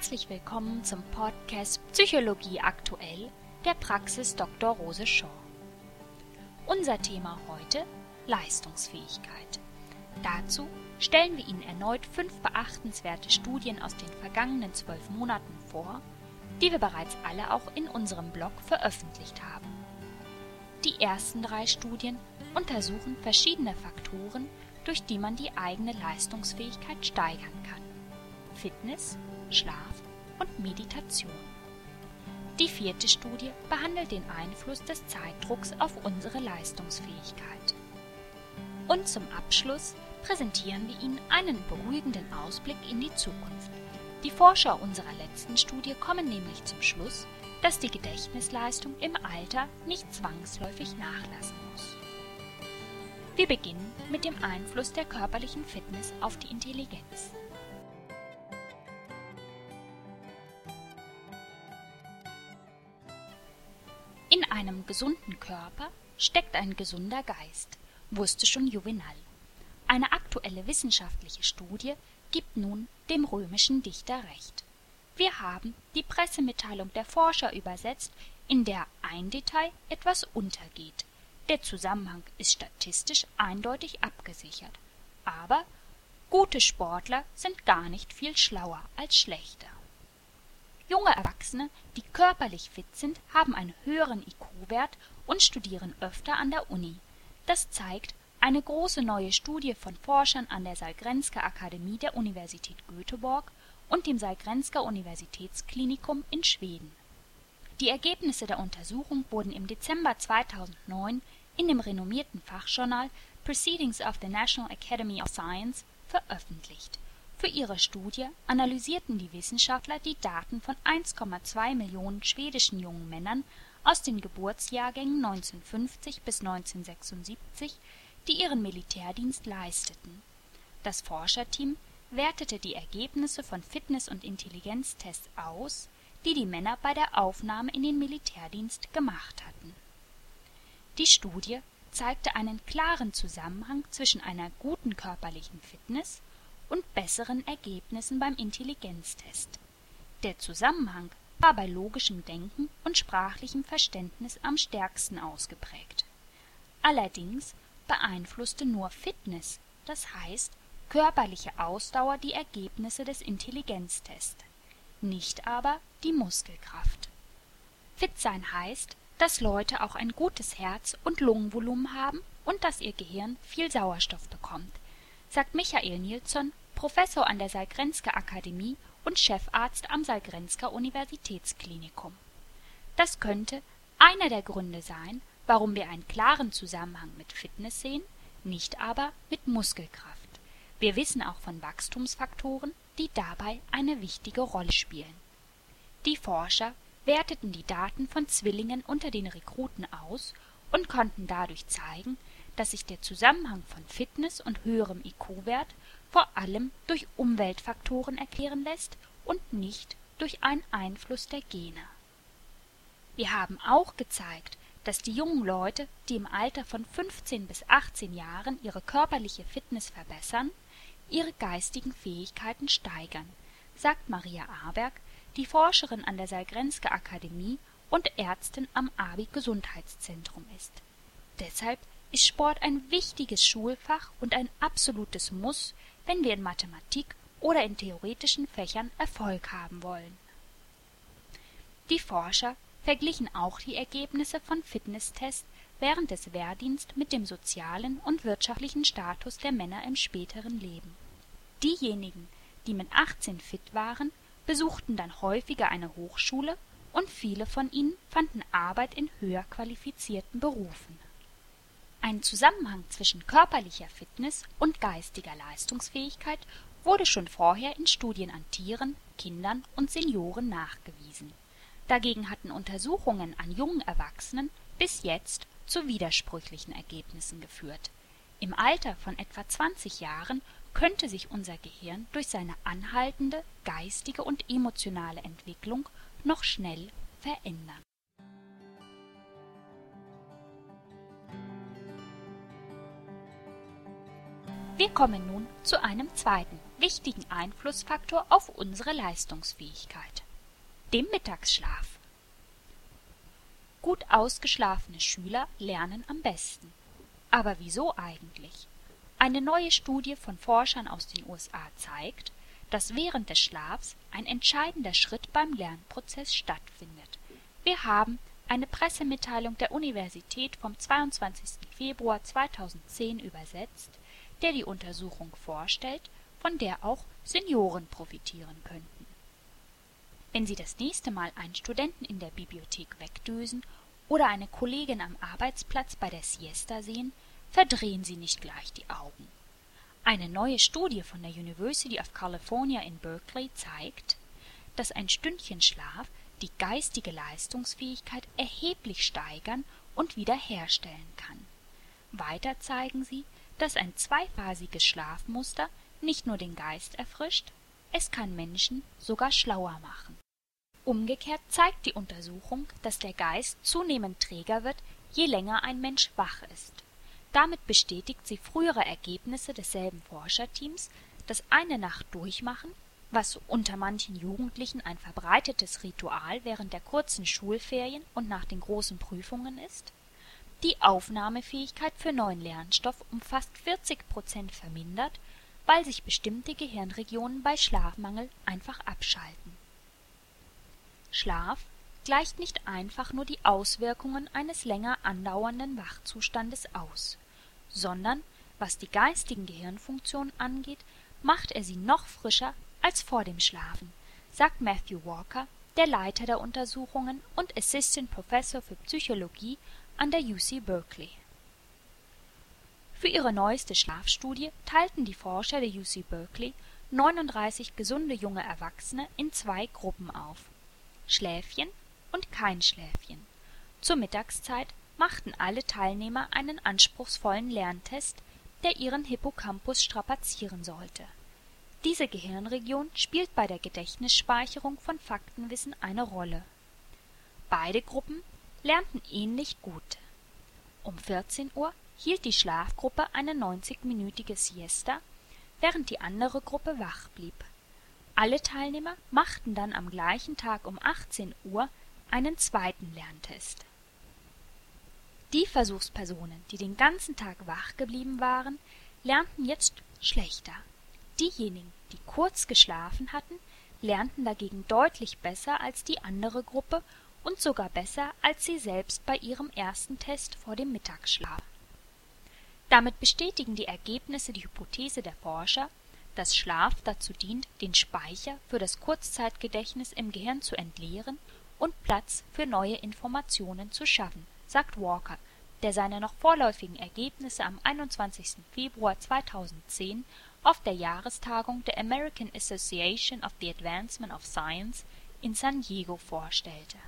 Herzlich willkommen zum Podcast Psychologie aktuell der Praxis Dr. Rose Shaw. Unser Thema heute Leistungsfähigkeit. Dazu stellen wir Ihnen erneut fünf beachtenswerte Studien aus den vergangenen zwölf Monaten vor, die wir bereits alle auch in unserem Blog veröffentlicht haben. Die ersten drei Studien untersuchen verschiedene Faktoren, durch die man die eigene Leistungsfähigkeit steigern kann. Fitness, Schlaf und Meditation. Die vierte Studie behandelt den Einfluss des Zeitdrucks auf unsere Leistungsfähigkeit. Und zum Abschluss präsentieren wir Ihnen einen beruhigenden Ausblick in die Zukunft. Die Forscher unserer letzten Studie kommen nämlich zum Schluss, dass die Gedächtnisleistung im Alter nicht zwangsläufig nachlassen muss. Wir beginnen mit dem Einfluss der körperlichen Fitness auf die Intelligenz. In einem gesunden Körper steckt ein gesunder Geist, wusste schon Juvenal. Eine aktuelle wissenschaftliche Studie gibt nun dem römischen Dichter recht. Wir haben die Pressemitteilung der Forscher übersetzt, in der ein Detail etwas untergeht. Der Zusammenhang ist statistisch eindeutig abgesichert. Aber gute Sportler sind gar nicht viel schlauer als schlechte. Junge Erwachsene, die körperlich fit sind, haben einen höheren IQ-Wert und studieren öfter an der Uni. Das zeigt eine große neue Studie von Forschern an der Sahlgrenska Akademie der Universität Göteborg und dem Sahlgrenska Universitätsklinikum in Schweden. Die Ergebnisse der Untersuchung wurden im Dezember 2009 in dem renommierten Fachjournal Proceedings of the National Academy of Science veröffentlicht. Für ihre Studie analysierten die Wissenschaftler die Daten von 1,2 Millionen schwedischen jungen Männern aus den Geburtsjahrgängen 1950 bis 1976, die ihren Militärdienst leisteten. Das Forscherteam wertete die Ergebnisse von Fitness- und Intelligenztests aus, die die Männer bei der Aufnahme in den Militärdienst gemacht hatten. Die Studie zeigte einen klaren Zusammenhang zwischen einer guten körperlichen Fitness und besseren Ergebnissen beim Intelligenztest. Der Zusammenhang war bei logischem Denken und sprachlichem Verständnis am stärksten ausgeprägt. Allerdings beeinflusste nur Fitness, das heißt körperliche Ausdauer die Ergebnisse des Intelligenztests, nicht aber die Muskelkraft. Fit sein heißt, dass Leute auch ein gutes Herz und Lungenvolumen haben und dass ihr Gehirn viel Sauerstoff bekommt, sagt Michael Nilsson, Professor an der Sahlgrenska Akademie und Chefarzt am Sahlgrenska Universitätsklinikum. Das könnte einer der Gründe sein, warum wir einen klaren Zusammenhang mit Fitness sehen, nicht aber mit Muskelkraft. Wir wissen auch von Wachstumsfaktoren, die dabei eine wichtige Rolle spielen. Die Forscher werteten die Daten von Zwillingen unter den Rekruten aus und konnten dadurch zeigen, dass sich der Zusammenhang von Fitness und höherem IQ-Wert vor allem durch Umweltfaktoren erklären lässt und nicht durch einen Einfluss der Gene. Wir haben auch gezeigt, dass die jungen Leute, die im Alter von 15 bis 18 Jahren ihre körperliche Fitness verbessern, ihre geistigen Fähigkeiten steigern, sagt Maria Aberg, die Forscherin an der Sahlgrenska Akademie und Ärztin am ABI Gesundheitszentrum ist. Deshalb ist Sport ein wichtiges Schulfach und ein absolutes Muss, wenn wir in Mathematik oder in theoretischen Fächern Erfolg haben wollen. Die Forscher verglichen auch die Ergebnisse von Fitnesstests während des Wehrdienst mit dem sozialen und wirtschaftlichen Status der Männer im späteren Leben. Diejenigen, die mit 18 fit waren, besuchten dann häufiger eine Hochschule und viele von ihnen fanden Arbeit in höher qualifizierten Berufen. Ein Zusammenhang zwischen körperlicher Fitness und geistiger Leistungsfähigkeit wurde schon vorher in Studien an Tieren, Kindern und Senioren nachgewiesen. Dagegen hatten Untersuchungen an jungen Erwachsenen bis jetzt zu widersprüchlichen Ergebnissen geführt. Im Alter von etwa 20 Jahren könnte sich unser Gehirn durch seine anhaltende geistige und emotionale Entwicklung noch schnell verändern. Wir kommen nun zu einem zweiten wichtigen Einflussfaktor auf unsere Leistungsfähigkeit, dem Mittagsschlaf. Gut ausgeschlafene Schüler lernen am besten. Aber wieso eigentlich? Eine neue Studie von Forschern aus den USA zeigt, dass während des Schlafs ein entscheidender Schritt beim Lernprozess stattfindet. Wir haben eine Pressemitteilung der Universität vom 22. Februar 2010 übersetzt, der die Untersuchung vorstellt, von der auch Senioren profitieren könnten. Wenn Sie das nächste Mal einen Studenten in der Bibliothek wegdösen oder eine Kollegin am Arbeitsplatz bei der Siesta sehen, verdrehen Sie nicht gleich die Augen. Eine neue Studie von der University of California in Berkeley zeigt, dass ein Stündchen Schlaf die geistige Leistungsfähigkeit erheblich steigern und wiederherstellen kann. Weiter zeigen sie, dass ein zweiphasiges Schlafmuster nicht nur den Geist erfrischt, es kann Menschen sogar schlauer machen. Umgekehrt zeigt die Untersuchung, dass der Geist zunehmend träger wird, je länger ein Mensch wach ist. Damit bestätigt sie frühere Ergebnisse desselben Forscherteams, dass eine Nacht durchmachen, was unter manchen Jugendlichen ein verbreitetes Ritual während der kurzen Schulferien und nach den großen Prüfungen ist, die Aufnahmefähigkeit für neuen Lernstoff um fast 40 Prozent vermindert, weil sich bestimmte Gehirnregionen bei Schlafmangel einfach abschalten. Schlaf gleicht nicht einfach nur die Auswirkungen eines länger andauernden Wachzustandes aus, sondern, was die geistigen Gehirnfunktionen angeht, macht er sie noch frischer als vor dem Schlafen, sagt Matthew Walker, der Leiter der Untersuchungen und Assistant Professor für Psychologie an der UC Berkeley. Für ihre neueste Schlafstudie teilten die Forscher der UC Berkeley 39 gesunde junge Erwachsene in zwei Gruppen auf: Schläfchen und kein Schläfchen. Zur Mittagszeit machten alle Teilnehmer einen anspruchsvollen Lerntest, der ihren Hippocampus strapazieren sollte. Diese Gehirnregion spielt bei der Gedächtnisspeicherung von Faktenwissen eine Rolle. Beide Gruppen lernten ähnlich gut. Um 14 Uhr hielt die Schlafgruppe eine 90-minütige Siesta, während die andere Gruppe wach blieb. Alle Teilnehmer machten dann am gleichen Tag um 18 Uhr einen zweiten Lerntest. Die Versuchspersonen, die den ganzen Tag wach geblieben waren, lernten jetzt schlechter. Diejenigen, die kurz geschlafen hatten, lernten dagegen deutlich besser als die andere Gruppe und sogar besser als sie selbst bei ihrem ersten Test vor dem Mittagsschlaf. Damit bestätigen die Ergebnisse die Hypothese der Forscher, dass Schlaf dazu dient, den Speicher für das Kurzzeitgedächtnis im Gehirn zu entleeren und Platz für neue Informationen zu schaffen sagt Walker, der seine noch vorläufigen Ergebnisse am 21. Februar 2010 auf der Jahrestagung der American Association of the Advancement of Science in San Diego vorstellte.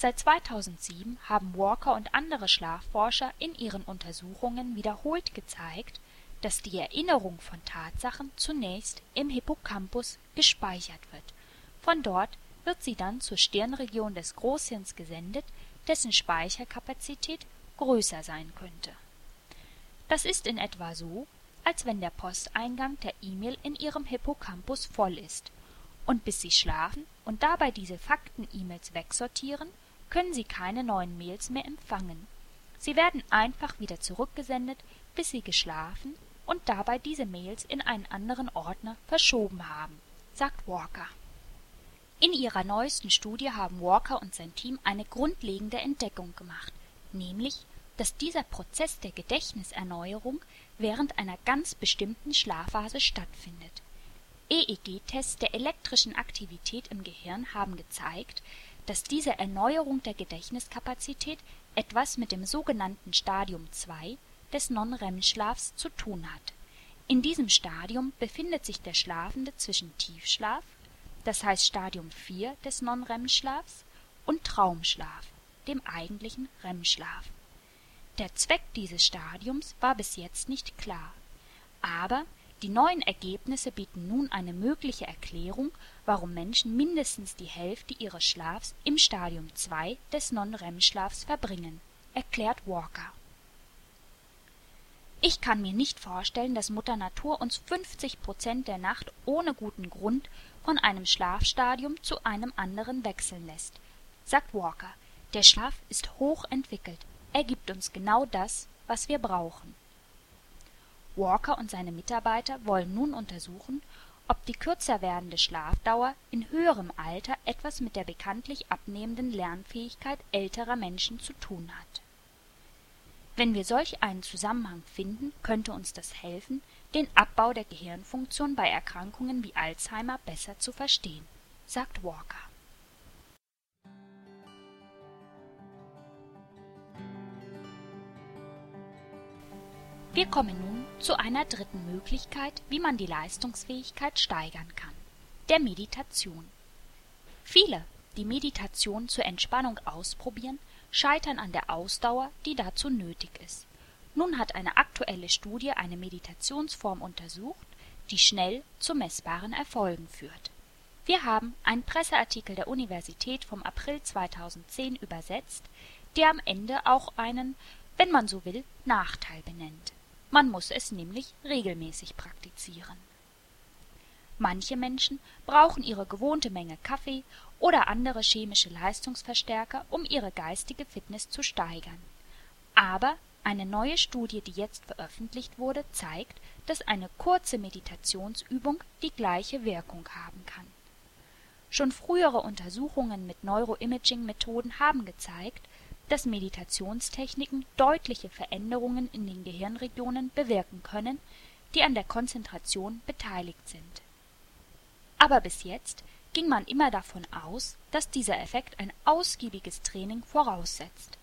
Seit 2007 haben Walker und andere Schlafforscher in ihren Untersuchungen wiederholt gezeigt, dass die Erinnerung von Tatsachen zunächst im Hippocampus gespeichert wird. Von dort wird sie dann zur Stirnregion des Großhirns gesendet, dessen Speicherkapazität größer sein könnte. Das ist in etwa so, als wenn der Posteingang der E-Mail in Ihrem Hippocampus voll ist, und bis Sie schlafen und dabei diese Fakten-E-Mails wegsortieren, können Sie keine neuen Mails mehr empfangen. Sie werden einfach wieder zurückgesendet, bis Sie geschlafen und dabei diese Mails in einen anderen Ordner verschoben haben, sagt Walker. In ihrer neuesten Studie haben Walker und sein Team eine grundlegende Entdeckung gemacht, nämlich, dass dieser Prozess der Gedächtniserneuerung während einer ganz bestimmten Schlafphase stattfindet. EEG-Tests der elektrischen Aktivität im Gehirn haben gezeigt, dass diese Erneuerung der Gedächtniskapazität etwas mit dem sogenannten Stadium 2 des Non-REM-Schlafs zu tun hat. In diesem Stadium befindet sich der Schlafende zwischen Tiefschlaf das heißt Stadium 4 des Non-REM-Schlafs, und Traumschlaf, dem eigentlichen REM-Schlaf. Der Zweck dieses Stadiums war bis jetzt nicht klar, aber die neuen Ergebnisse bieten nun eine mögliche Erklärung, warum Menschen mindestens die Hälfte ihres Schlafs im Stadium 2 des Non-REM-Schlafs verbringen, erklärt Walker. Ich kann mir nicht vorstellen, dass Mutter Natur uns 50 Prozent der Nacht ohne guten Grund von einem Schlafstadium zu einem anderen wechseln lässt, sagt Walker. Der Schlaf ist hoch entwickelt. Er gibt uns genau das, was wir brauchen. Walker und seine Mitarbeiter wollen nun untersuchen, ob die kürzer werdende Schlafdauer in höherem Alter etwas mit der bekanntlich abnehmenden Lernfähigkeit älterer Menschen zu tun hat wenn wir solch einen Zusammenhang finden, könnte uns das helfen, den Abbau der Gehirnfunktion bei Erkrankungen wie Alzheimer besser zu verstehen, sagt Walker. Wir kommen nun zu einer dritten Möglichkeit, wie man die Leistungsfähigkeit steigern kann, der Meditation. Viele, die Meditation zur Entspannung ausprobieren, scheitern an der Ausdauer, die dazu nötig ist. Nun hat eine aktuelle Studie eine Meditationsform untersucht, die schnell zu messbaren Erfolgen führt. Wir haben einen Presseartikel der Universität vom April 2010 übersetzt, der am Ende auch einen, wenn man so will, Nachteil benennt. Man muss es nämlich regelmäßig praktizieren. Manche Menschen brauchen ihre gewohnte Menge Kaffee oder andere chemische Leistungsverstärker, um ihre geistige Fitness zu steigern. Aber eine neue Studie, die jetzt veröffentlicht wurde, zeigt, dass eine kurze Meditationsübung die gleiche Wirkung haben kann. Schon frühere Untersuchungen mit Neuroimaging-Methoden haben gezeigt, dass Meditationstechniken deutliche Veränderungen in den Gehirnregionen bewirken können, die an der Konzentration beteiligt sind. Aber bis jetzt ging man immer davon aus, dass dieser Effekt ein ausgiebiges Training voraussetzt.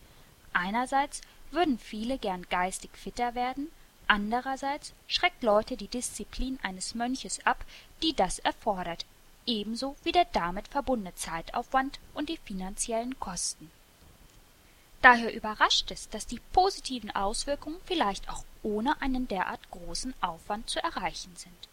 Einerseits würden viele gern geistig fitter werden, andererseits schreckt Leute die Disziplin eines Mönches ab, die das erfordert, ebenso wie der damit verbundene Zeitaufwand und die finanziellen Kosten. Daher überrascht es, dass die positiven Auswirkungen vielleicht auch ohne einen derart großen Aufwand zu erreichen sind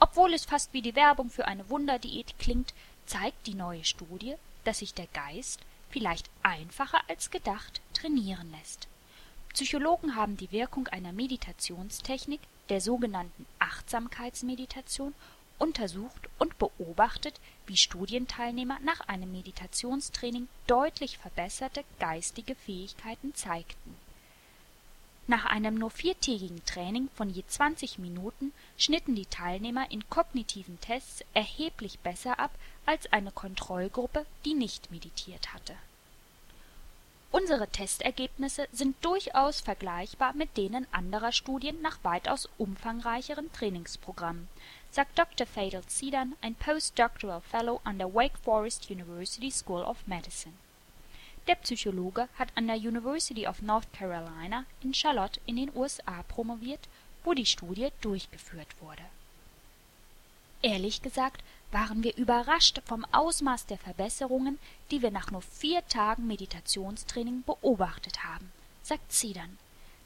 obwohl es fast wie die Werbung für eine Wunderdiät klingt, zeigt die neue Studie, dass sich der Geist vielleicht einfacher als gedacht trainieren lässt. Psychologen haben die Wirkung einer Meditationstechnik, der sogenannten Achtsamkeitsmeditation, untersucht und beobachtet, wie Studienteilnehmer nach einem Meditationstraining deutlich verbesserte geistige Fähigkeiten zeigten nach einem nur viertägigen Training von je 20 Minuten schnitten die Teilnehmer in kognitiven Tests erheblich besser ab als eine Kontrollgruppe, die nicht meditiert hatte. Unsere Testergebnisse sind durchaus vergleichbar mit denen anderer Studien nach weitaus umfangreicheren Trainingsprogrammen, sagt Dr. Fadel Sidan, ein Postdoctoral Fellow an der Wake Forest University School of Medicine der Psychologe hat an der University of North Carolina in Charlotte in den USA promoviert, wo die Studie durchgeführt wurde. Ehrlich gesagt waren wir überrascht vom Ausmaß der Verbesserungen, die wir nach nur vier Tagen Meditationstraining beobachtet haben, sagt Zedern.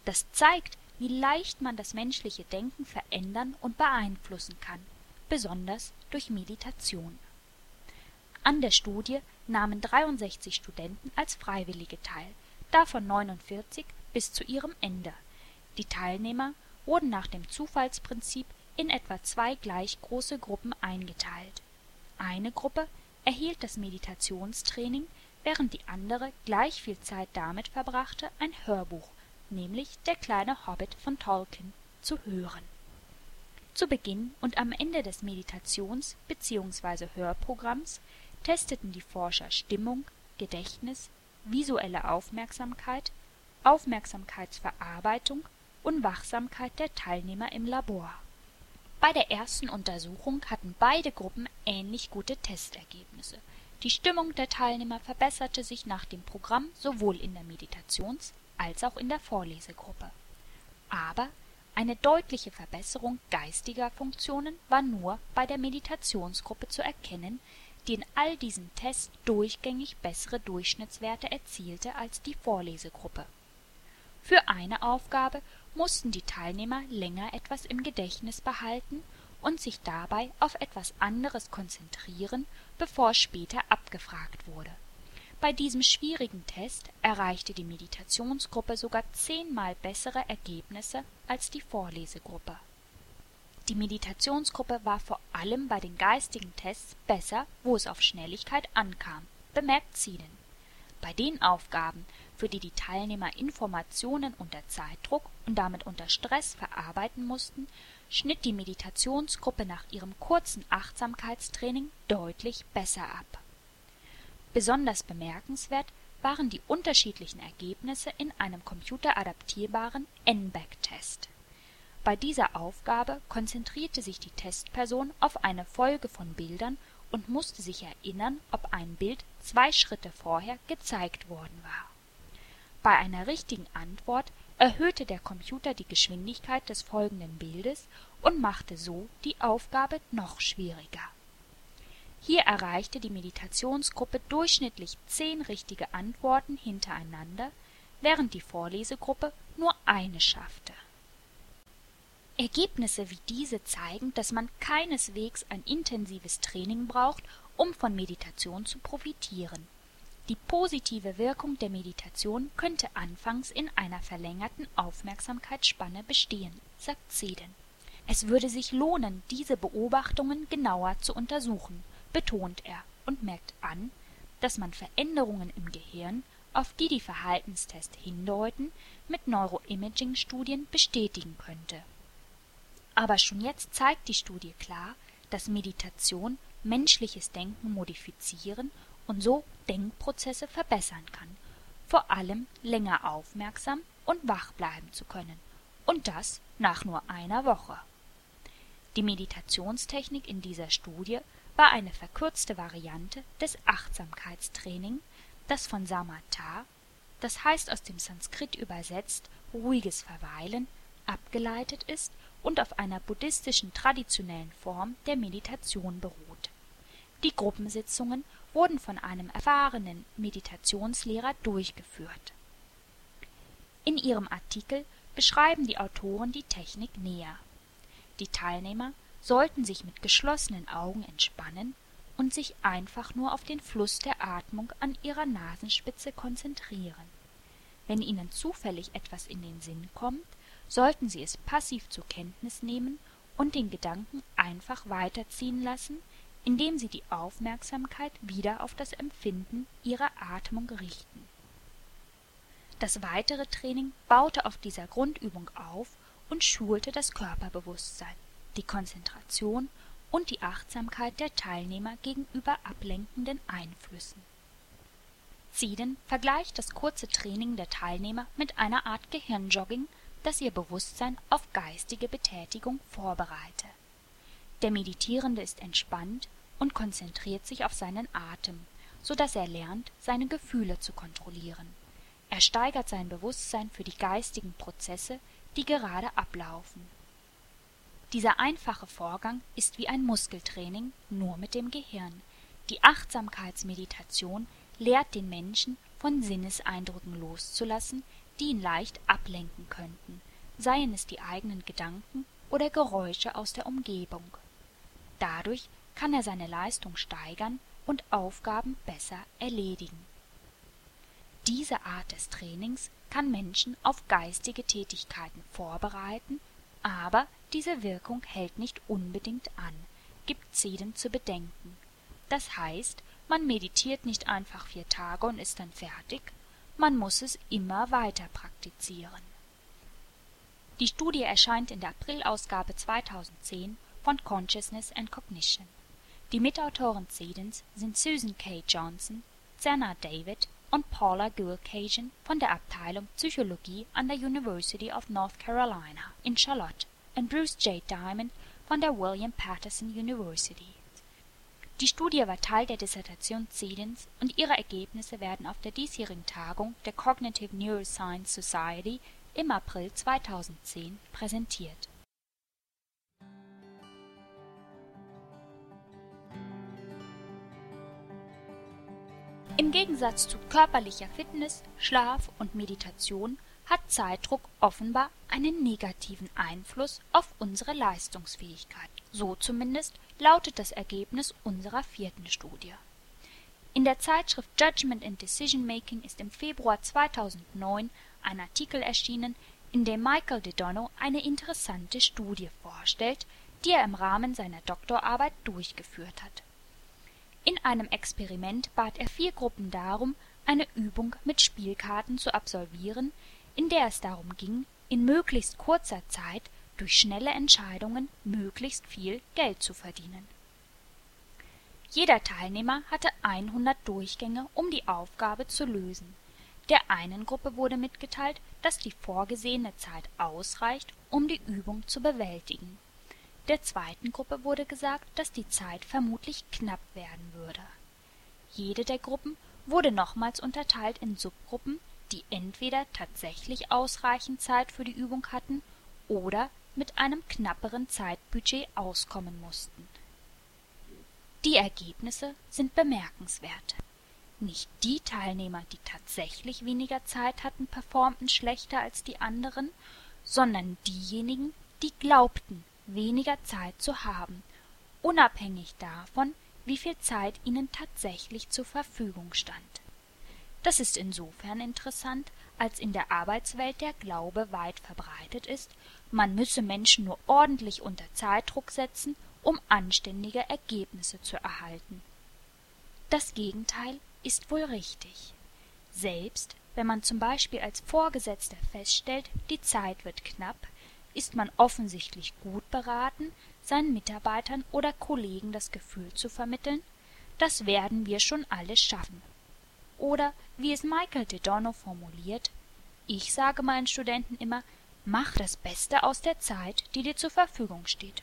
Das zeigt, wie leicht man das menschliche Denken verändern und beeinflussen kann, besonders durch Meditation. An der Studie nahmen 63 Studenten als Freiwillige teil, davon 49 bis zu ihrem Ende. Die Teilnehmer wurden nach dem Zufallsprinzip in etwa zwei gleich große Gruppen eingeteilt. Eine Gruppe erhielt das Meditationstraining, während die andere gleich viel Zeit damit verbrachte, ein Hörbuch, nämlich Der kleine Hobbit von Tolkien, zu hören. Zu Beginn und am Ende des Meditations bzw. Hörprogramms testeten die Forscher Stimmung, Gedächtnis, visuelle Aufmerksamkeit, Aufmerksamkeitsverarbeitung und Wachsamkeit der Teilnehmer im Labor. Bei der ersten Untersuchung hatten beide Gruppen ähnlich gute Testergebnisse. Die Stimmung der Teilnehmer verbesserte sich nach dem Programm sowohl in der Meditations- als auch in der Vorlesegruppe. Aber eine deutliche Verbesserung geistiger Funktionen war nur bei der Meditationsgruppe zu erkennen, die in all diesen Tests durchgängig bessere Durchschnittswerte erzielte als die Vorlesegruppe. Für eine Aufgabe mussten die Teilnehmer länger etwas im Gedächtnis behalten und sich dabei auf etwas anderes konzentrieren, bevor später abgefragt wurde. Bei diesem schwierigen Test erreichte die Meditationsgruppe sogar zehnmal bessere Ergebnisse als die Vorlesegruppe. Die Meditationsgruppe war vor allem bei den geistigen Tests besser, wo es auf Schnelligkeit ankam, bemerkt Zielen. Bei den Aufgaben, für die die Teilnehmer Informationen unter Zeitdruck und damit unter Stress verarbeiten mussten, schnitt die Meditationsgruppe nach ihrem kurzen Achtsamkeitstraining deutlich besser ab Besonders bemerkenswert waren die unterschiedlichen Ergebnisse in einem computeradaptierbaren N-Back-Test. Bei dieser Aufgabe konzentrierte sich die Testperson auf eine Folge von Bildern und musste sich erinnern, ob ein Bild zwei Schritte vorher gezeigt worden war. Bei einer richtigen Antwort erhöhte der Computer die Geschwindigkeit des folgenden Bildes und machte so die Aufgabe noch schwieriger hier erreichte die Meditationsgruppe durchschnittlich zehn richtige Antworten hintereinander, während die Vorlesegruppe nur eine schaffte. Ergebnisse wie diese zeigen, dass man keineswegs ein intensives Training braucht, um von Meditation zu profitieren. Die positive Wirkung der Meditation könnte anfangs in einer verlängerten Aufmerksamkeitsspanne bestehen, sagt Zeden. Es würde sich lohnen, diese Beobachtungen genauer zu untersuchen betont er und merkt an, dass man Veränderungen im Gehirn, auf die die Verhaltenstests hindeuten, mit Neuroimaging-Studien bestätigen könnte. Aber schon jetzt zeigt die Studie klar, dass Meditation menschliches Denken modifizieren und so Denkprozesse verbessern kann, vor allem länger aufmerksam und wach bleiben zu können, und das nach nur einer Woche. Die Meditationstechnik in dieser Studie war eine verkürzte Variante des Achtsamkeitstraining, das von Samatha, das heißt aus dem Sanskrit übersetzt ruhiges Verweilen, abgeleitet ist und auf einer buddhistischen traditionellen Form der Meditation beruht. Die Gruppensitzungen wurden von einem erfahrenen Meditationslehrer durchgeführt. In ihrem Artikel beschreiben die Autoren die Technik näher. Die Teilnehmer sollten sich mit geschlossenen Augen entspannen und sich einfach nur auf den Fluss der Atmung an ihrer Nasenspitze konzentrieren. Wenn ihnen zufällig etwas in den Sinn kommt, sollten sie es passiv zur Kenntnis nehmen und den Gedanken einfach weiterziehen lassen, indem sie die Aufmerksamkeit wieder auf das Empfinden ihrer Atmung richten. Das weitere Training baute auf dieser Grundübung auf und schulte das Körperbewusstsein die Konzentration und die Achtsamkeit der Teilnehmer gegenüber ablenkenden Einflüssen. Zieden vergleicht das kurze Training der Teilnehmer mit einer Art Gehirnjogging, das ihr Bewusstsein auf geistige Betätigung vorbereite. Der Meditierende ist entspannt und konzentriert sich auf seinen Atem, so dass er lernt, seine Gefühle zu kontrollieren. Er steigert sein Bewusstsein für die geistigen Prozesse, die gerade ablaufen dieser einfache Vorgang ist wie ein Muskeltraining, nur mit dem Gehirn. Die Achtsamkeitsmeditation lehrt den Menschen, von Sinneseindrücken loszulassen, die ihn leicht ablenken könnten, seien es die eigenen Gedanken oder Geräusche aus der Umgebung. Dadurch kann er seine Leistung steigern und Aufgaben besser erledigen. Diese Art des Trainings kann Menschen auf geistige Tätigkeiten vorbereiten aber diese Wirkung hält nicht unbedingt an, gibt Zeden zu bedenken. Das heißt, man meditiert nicht einfach vier Tage und ist dann fertig, man muss es immer weiter praktizieren. Die Studie erscheint in der Aprilausgabe 2010 von Consciousness and Cognition. Die Mitautoren Zedens sind Susan K. Johnson, Zena David und Paula Gulcagen von der Abteilung Psychologie an der University of North Carolina in Charlotte und Bruce J. Diamond von der William Patterson University. Die Studie war Teil der Dissertation Zedens und ihre Ergebnisse werden auf der diesjährigen Tagung der Cognitive Neuroscience Society im April 2010 präsentiert Im Gegensatz zu körperlicher Fitness, Schlaf und Meditation hat Zeitdruck offenbar einen negativen Einfluss auf unsere Leistungsfähigkeit. So zumindest lautet das Ergebnis unserer vierten Studie. In der Zeitschrift Judgment and Decision Making ist im Februar 2009 ein Artikel erschienen, in dem Michael DeDono eine interessante Studie vorstellt, die er im Rahmen seiner Doktorarbeit durchgeführt hat. In einem Experiment bat er vier Gruppen darum, eine Übung mit Spielkarten zu absolvieren, in der es darum ging, in möglichst kurzer Zeit durch schnelle Entscheidungen möglichst viel Geld zu verdienen jeder Teilnehmer hatte 100 Durchgänge, um die Aufgabe zu lösen. Der einen Gruppe wurde mitgeteilt, dass die vorgesehene Zeit ausreicht, um die Übung zu bewältigen. Der zweiten Gruppe wurde gesagt, dass die Zeit vermutlich knapp werden würde. Jede der Gruppen wurde nochmals unterteilt in Subgruppen, die entweder tatsächlich ausreichend Zeit für die Übung hatten oder mit einem knapperen Zeitbudget auskommen mussten die Ergebnisse sind bemerkenswert. Nicht die Teilnehmer, die tatsächlich weniger Zeit hatten, performten schlechter als die anderen, sondern diejenigen, die glaubten, weniger Zeit zu haben, unabhängig davon, wie viel Zeit ihnen tatsächlich zur Verfügung stand. Das ist insofern interessant, als in der Arbeitswelt der Glaube weit verbreitet ist, man müsse Menschen nur ordentlich unter Zeitdruck setzen um anständige Ergebnisse zu erhalten. Das Gegenteil ist wohl richtig. Selbst wenn man zum Beispiel als Vorgesetzter feststellt, die Zeit wird knapp, ist man offensichtlich gut beraten, seinen Mitarbeitern oder Kollegen das Gefühl zu vermitteln, das werden wir schon alles schaffen. Oder wie es Michael DeDono formuliert, ich sage meinen Studenten immer, mach das Beste aus der Zeit, die dir zur Verfügung steht.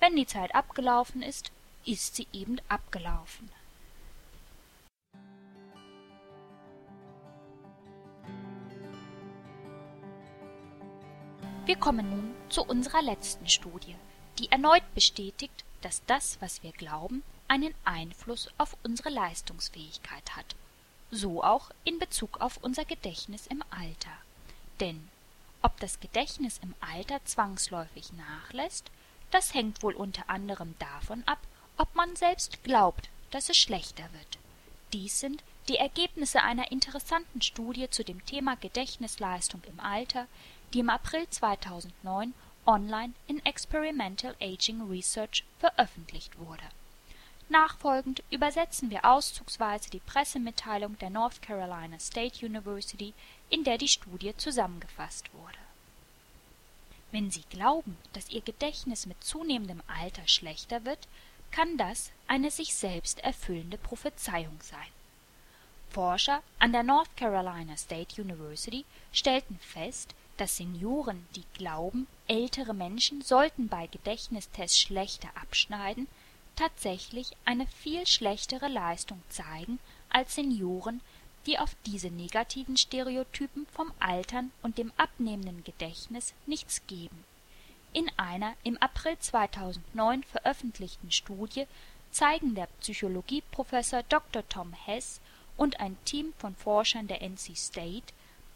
Wenn die Zeit abgelaufen ist, ist sie eben abgelaufen. Wir kommen nun zu unserer letzten Studie, die erneut bestätigt, dass das, was wir glauben, einen Einfluss auf unsere Leistungsfähigkeit hat. So auch in Bezug auf unser Gedächtnis im Alter. Denn ob das Gedächtnis im Alter zwangsläufig nachlässt, das hängt wohl unter anderem davon ab, ob man selbst glaubt, dass es schlechter wird. Dies sind die Ergebnisse einer interessanten Studie zu dem Thema Gedächtnisleistung im Alter, die im April 2009 online in Experimental Aging Research veröffentlicht wurde. Nachfolgend übersetzen wir auszugsweise die Pressemitteilung der North Carolina State University, in der die Studie zusammengefasst wurde wenn Sie glauben, dass Ihr Gedächtnis mit zunehmendem Alter schlechter wird, kann das eine sich selbst erfüllende Prophezeiung sein. Forscher an der North Carolina State University stellten fest, dass Senioren, die glauben, ältere Menschen sollten bei Gedächtnistests schlechter abschneiden, tatsächlich eine viel schlechtere Leistung zeigen als Senioren, die auf diese negativen Stereotypen vom Altern und dem abnehmenden Gedächtnis nichts geben. In einer im April 2009 veröffentlichten Studie zeigen der Psychologieprofessor Dr. Tom Hess und ein Team von Forschern der NC State,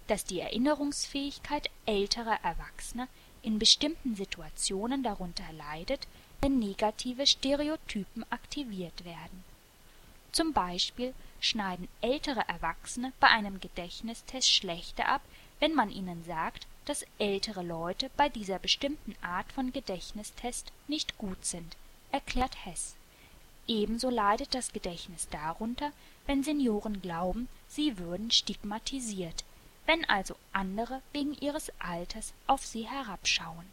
dass die Erinnerungsfähigkeit älterer Erwachsener in bestimmten Situationen darunter leidet, negative Stereotypen aktiviert werden. Zum Beispiel schneiden ältere Erwachsene bei einem Gedächtnistest schlechter ab, wenn man ihnen sagt, dass ältere Leute bei dieser bestimmten Art von Gedächtnistest nicht gut sind, erklärt Hess. Ebenso leidet das Gedächtnis darunter, wenn Senioren glauben, sie würden stigmatisiert, wenn also andere wegen ihres Alters auf sie herabschauen.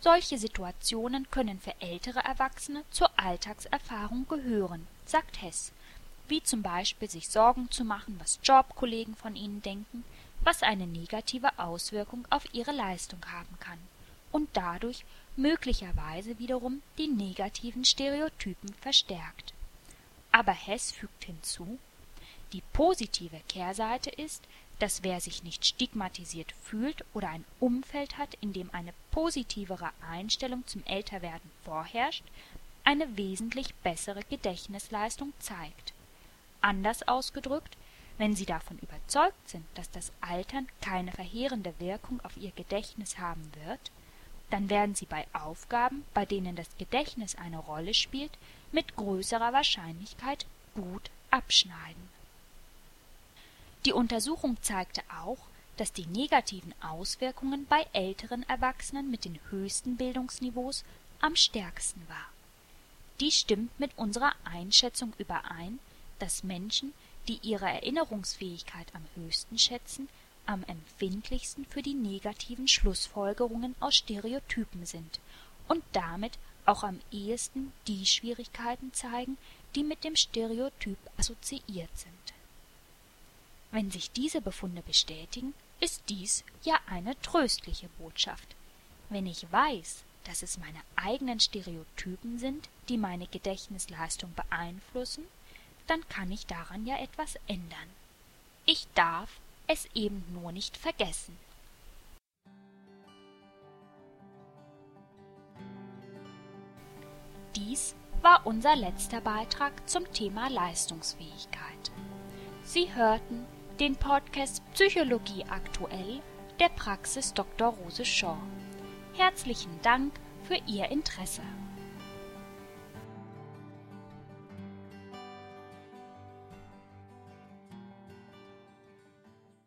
Solche Situationen können für ältere Erwachsene zur Alltagserfahrung gehören, sagt Hess wie zum Beispiel sich Sorgen zu machen, was Jobkollegen von ihnen denken, was eine negative Auswirkung auf ihre Leistung haben kann und dadurch möglicherweise wiederum die negativen Stereotypen verstärkt. Aber Hess fügt hinzu, die positive Kehrseite ist, dass wer sich nicht stigmatisiert fühlt oder ein Umfeld hat, in dem eine positivere Einstellung zum Älterwerden vorherrscht, eine wesentlich bessere Gedächtnisleistung zeigt. Anders ausgedrückt, wenn Sie davon überzeugt sind, dass das Altern keine verheerende Wirkung auf Ihr Gedächtnis haben wird, dann werden Sie bei Aufgaben, bei denen das Gedächtnis eine Rolle spielt, mit größerer Wahrscheinlichkeit gut abschneiden. Die Untersuchung zeigte auch, dass die negativen Auswirkungen bei älteren Erwachsenen mit den höchsten Bildungsniveaus am stärksten war. Dies stimmt mit unserer Einschätzung überein, dass Menschen, die ihre Erinnerungsfähigkeit am höchsten schätzen, am empfindlichsten für die negativen Schlussfolgerungen aus Stereotypen sind und damit auch am ehesten die Schwierigkeiten zeigen, die mit dem Stereotyp assoziiert sind. Wenn sich diese Befunde bestätigen, ist dies ja eine tröstliche Botschaft. Wenn ich weiß, dass es meine eigenen Stereotypen sind, die meine Gedächtnisleistung beeinflussen, dann kann ich daran ja etwas ändern. Ich darf es eben nur nicht vergessen. Dies war unser letzter Beitrag zum Thema Leistungsfähigkeit. Sie hörten den Podcast Psychologie aktuell der Praxis Dr. Rose Shaw. Herzlichen Dank für Ihr Interesse.